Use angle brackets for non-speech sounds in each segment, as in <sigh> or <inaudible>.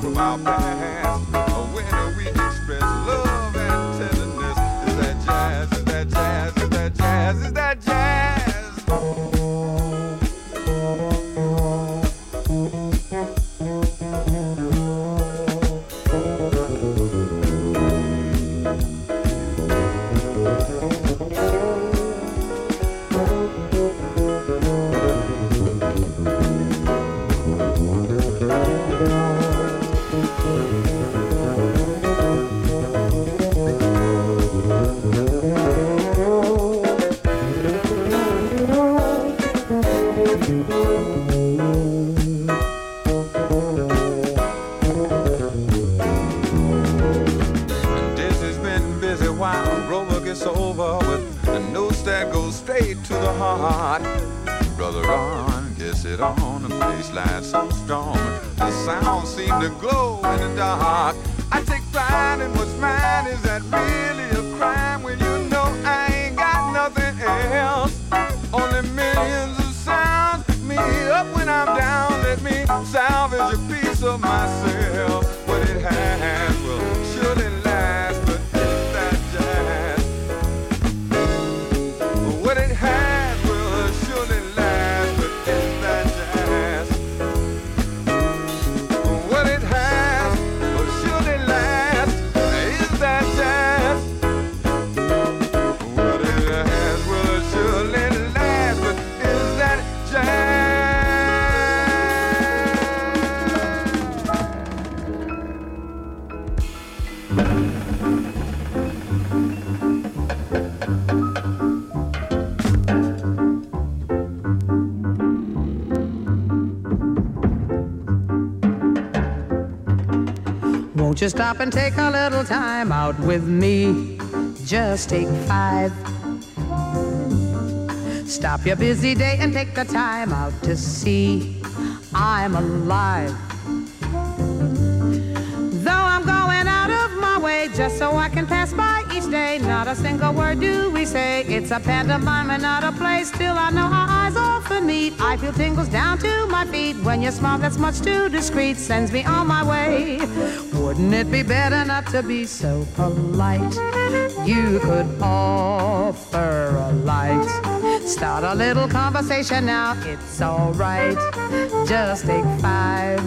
for wild baseline so strong. The sound seemed to glow in the dark. I take pride in what's mine, is that real? Just stop and take a little time out with me. Just take five. Stop your busy day and take the time out to see I'm alive. Though I'm going out of my way just so I can pass by not a single word do we say. It's a pantomime and not a play. Still, I know our eyes often meet. I feel tingles down to my feet. When your smile that's much too discreet sends me on my way. Wouldn't it be better not to be so polite? You could offer a light. Start a little conversation now. It's alright. Just take five.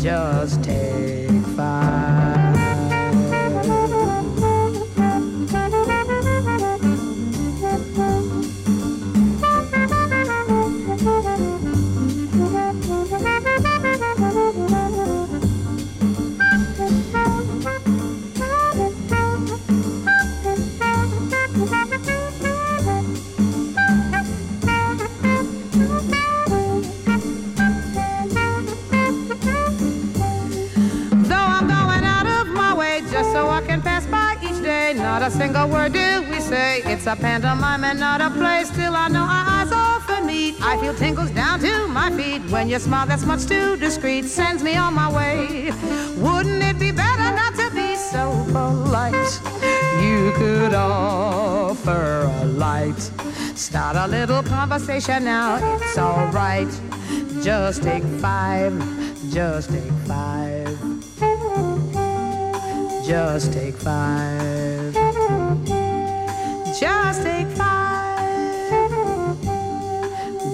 Just take five. a pantomime and not a play. Still, I know our eyes often meet. I feel tingles down to my feet when your smile that's much too discreet sends me on my way. Wouldn't it be better not to be so polite? You could offer a light. Start a little conversation now, it's alright. Just take five, just take five. Just take five.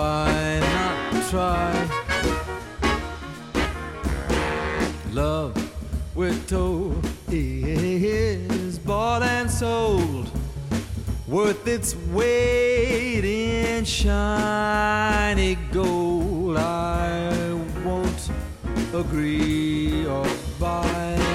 why not try? Love with toe is bought and sold, worth its weight in shiny gold. I won't agree or buy.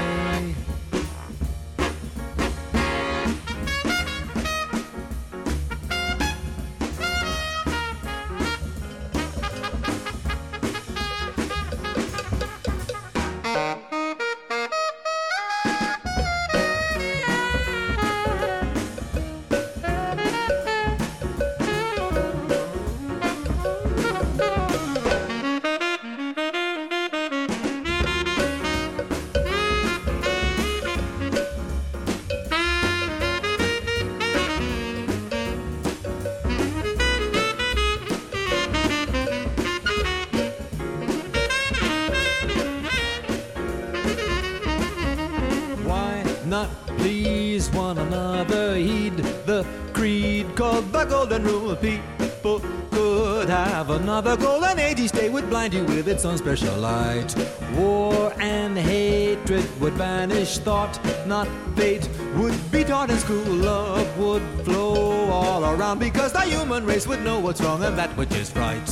Golden rule. People could have another golden age. Each day would blind you with its own special light. War and hatred would vanish. Thought, not fate, would be taught in school. Love would flow all around because the human race would know what's wrong and that which is right.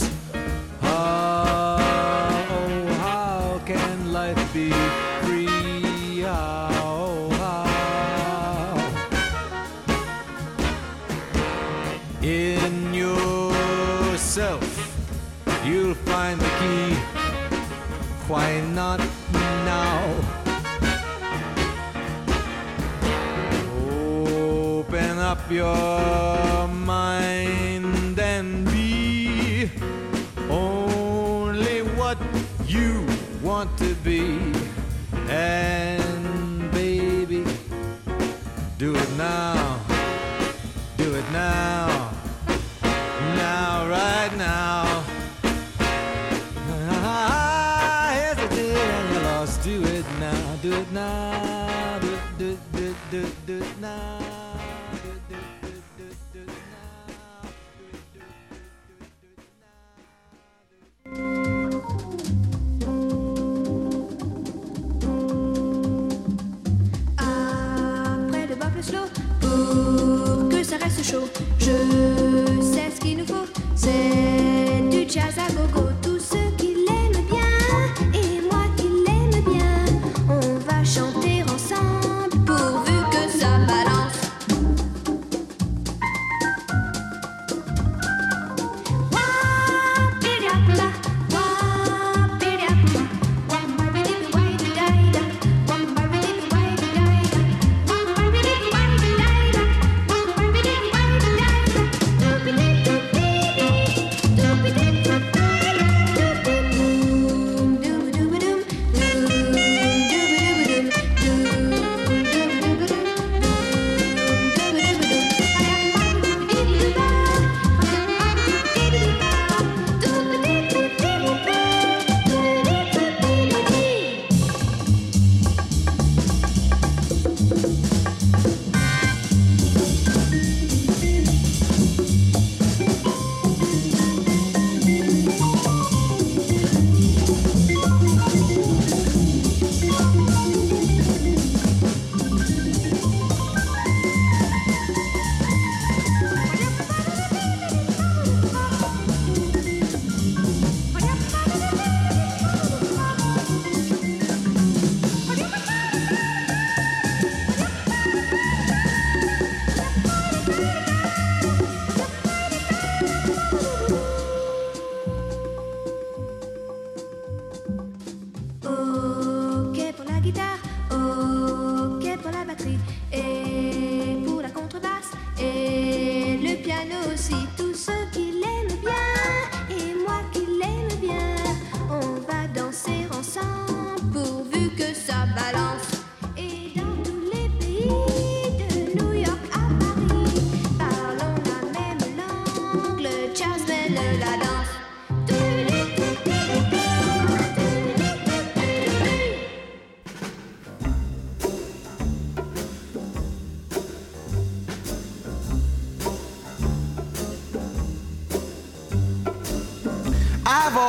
Why not now? Open up your mind and be only what you want to be. And baby, do it now.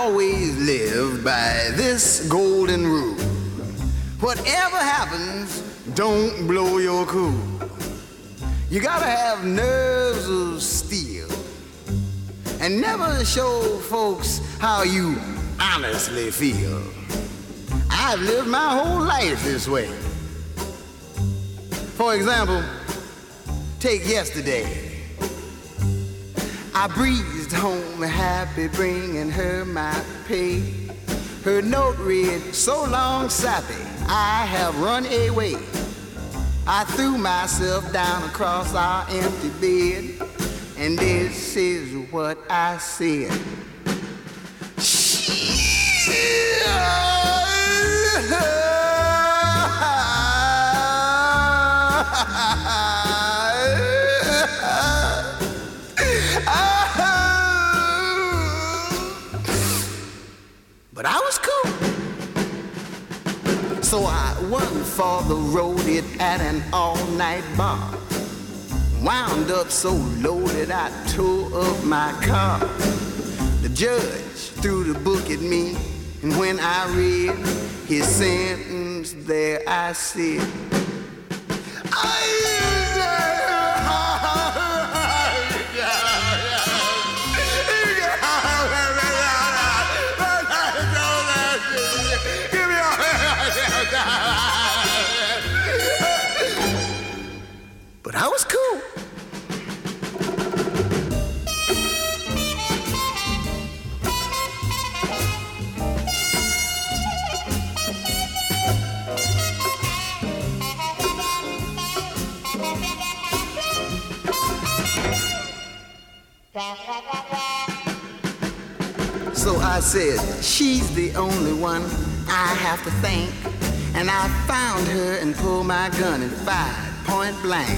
Always live by this golden rule. Whatever happens, don't blow your cool. You gotta have nerves of steel and never show folks how you honestly feel. I've lived my whole life this way. For example, take yesterday. I breezed home happy, bringing her my pay. Her note read, so long, sappy, I have run away. I threw myself down across our empty bed, and this is what I said. So I went for the road it at an all-night bar. Wound up so loaded I tore up my car. The judge threw the book at me, and when I read his sentence, there I sit. I said, she's the only one I have to thank. And I found her and pulled my gun and fired point blank.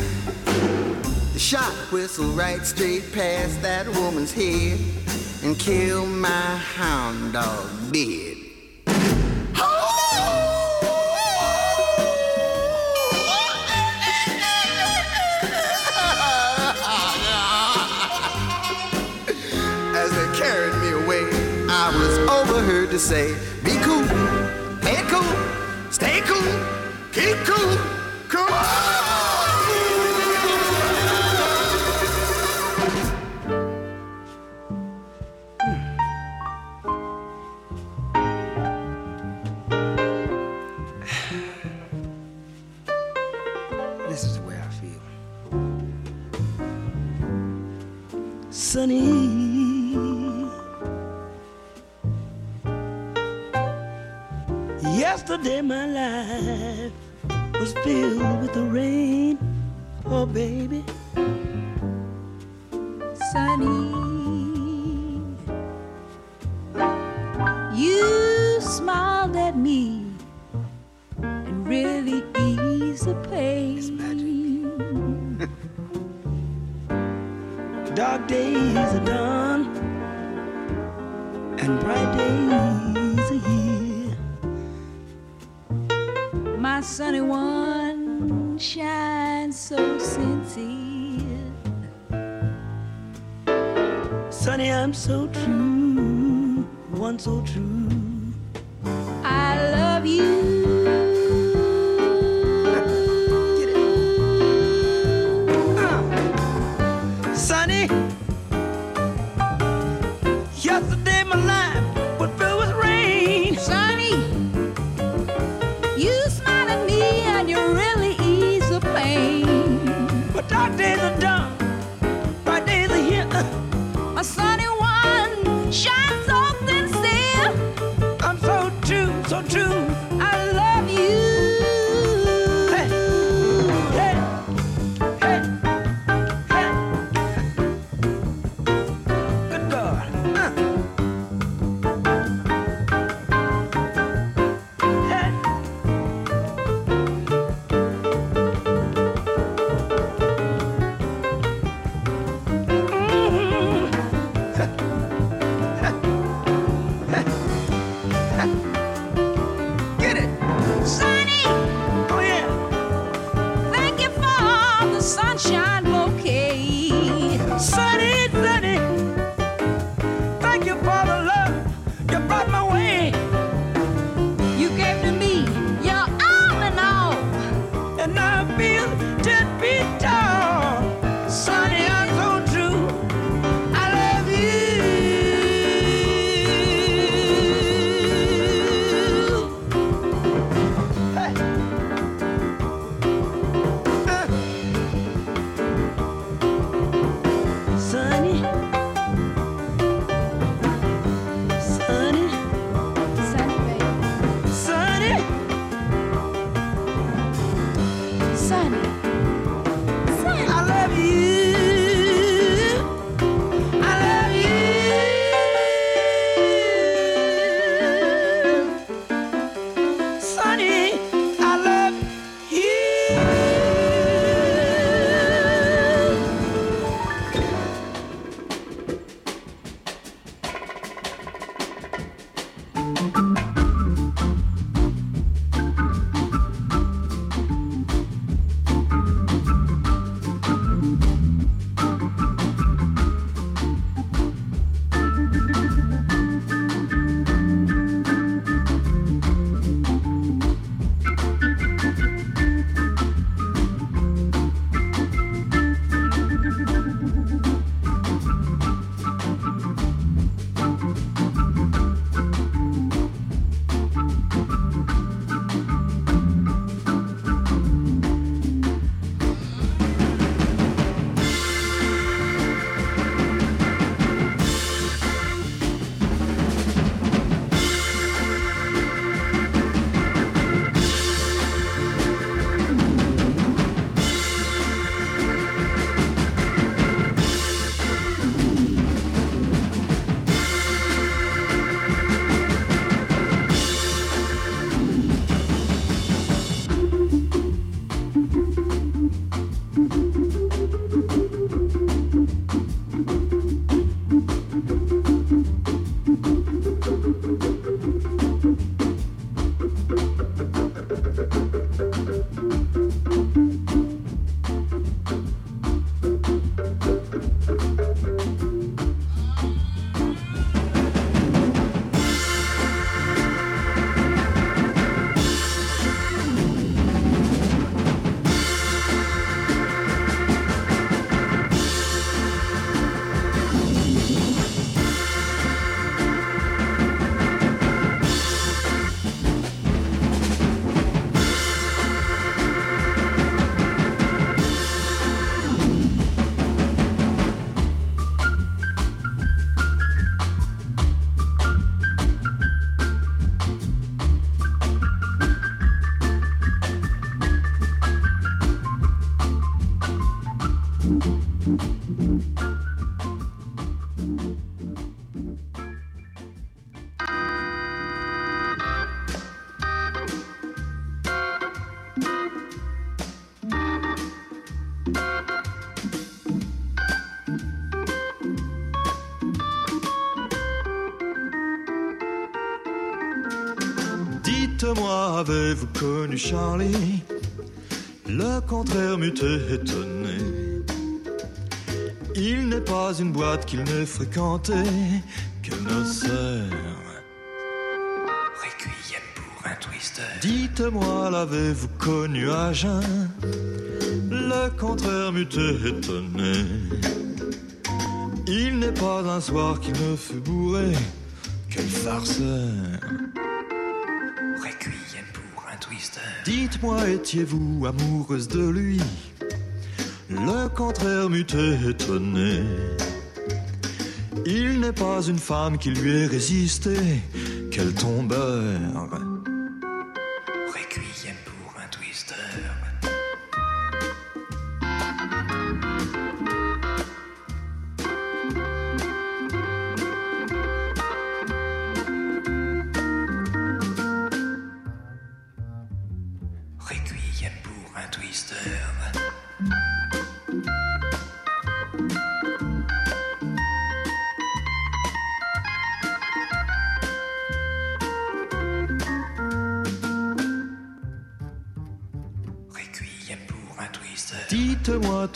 The shot whistled right straight past that woman's head and killed my hound dog dead. Say, Be cool, play cool, stay cool, keep cool, come on! <sighs> This is the way I feel. Sunny. Yesterday my life was filled with the rain. Oh baby. Sunny. You smiled at me and really eased the pain. Dark days are done and bright days My sunny one shines so sincere. Sunny, I'm so true, one so true. I love you. Dites-moi, avez-vous connu Charlie? Le contraire m'eût étonné. Il n'est pas une boîte qu'il n'ait fréquentée que nos sœurs. Requiem pour un twister. Dites-moi, l'avez-vous connu à jeun? Le contraire m'eût étonné. Il n'est pas un soir qui me fut bourré. Quel farceur Dites-moi, étiez-vous amoureuse de lui? Le contraire m'eût étonné. Il n'est pas une femme qui lui ait résisté. Quel tombeur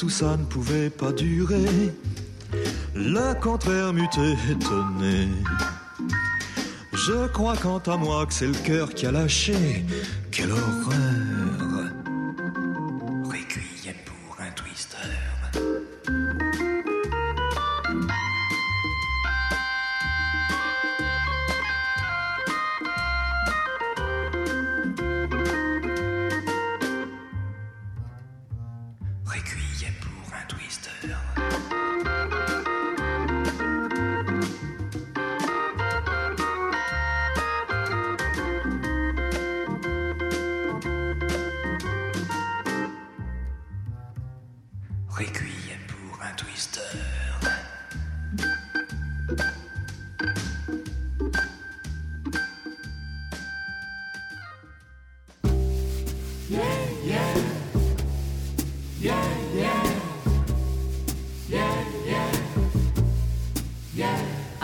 tout ça ne pouvait pas durer. Le contraire m'eût étonné. Je crois quant à moi que c'est le cœur qui a lâché. Quelle horreur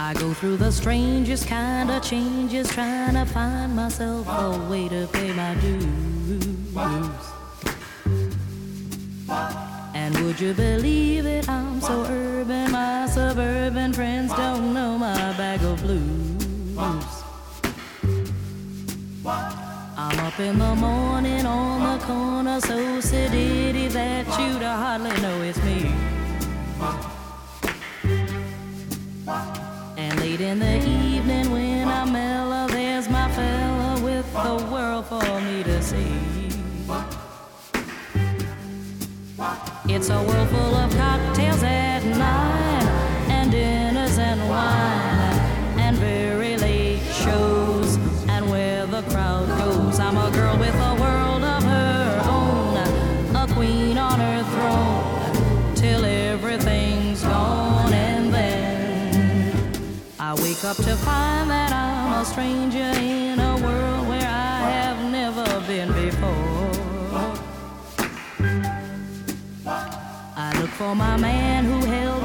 I go through the strangest kind of changes trying to find myself a way to pay my dues. And would you believe it? I'm so urban, my suburban friends don't know my bag of blues. I'm up in the morning on the corner, so sedity that you'd hardly know it's late in the evening when I'm mellow, there's my fella with the world for me to see. It's a world full of up to find that I'm a stranger in a world where I have never been before. I look for my man who held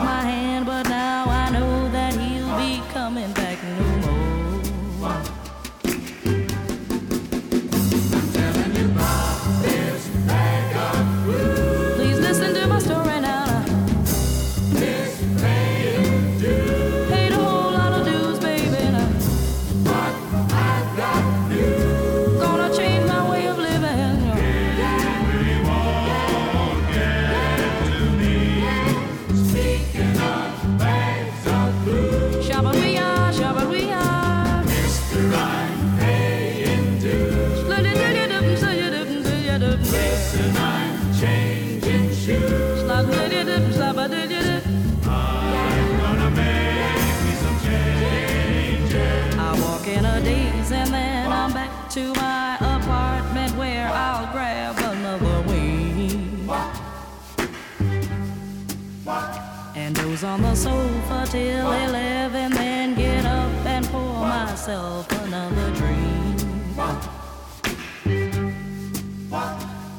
Doze on the sofa till 11, then get up and pour myself another drink.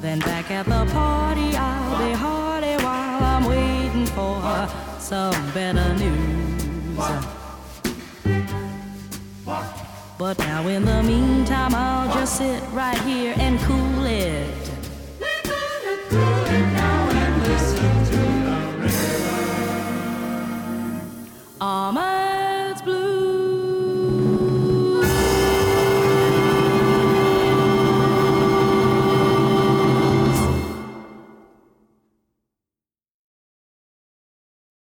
Then back at the party, I'll be hearty while I'm waiting for some better news. But now in the meantime, I'll just sit right here and cool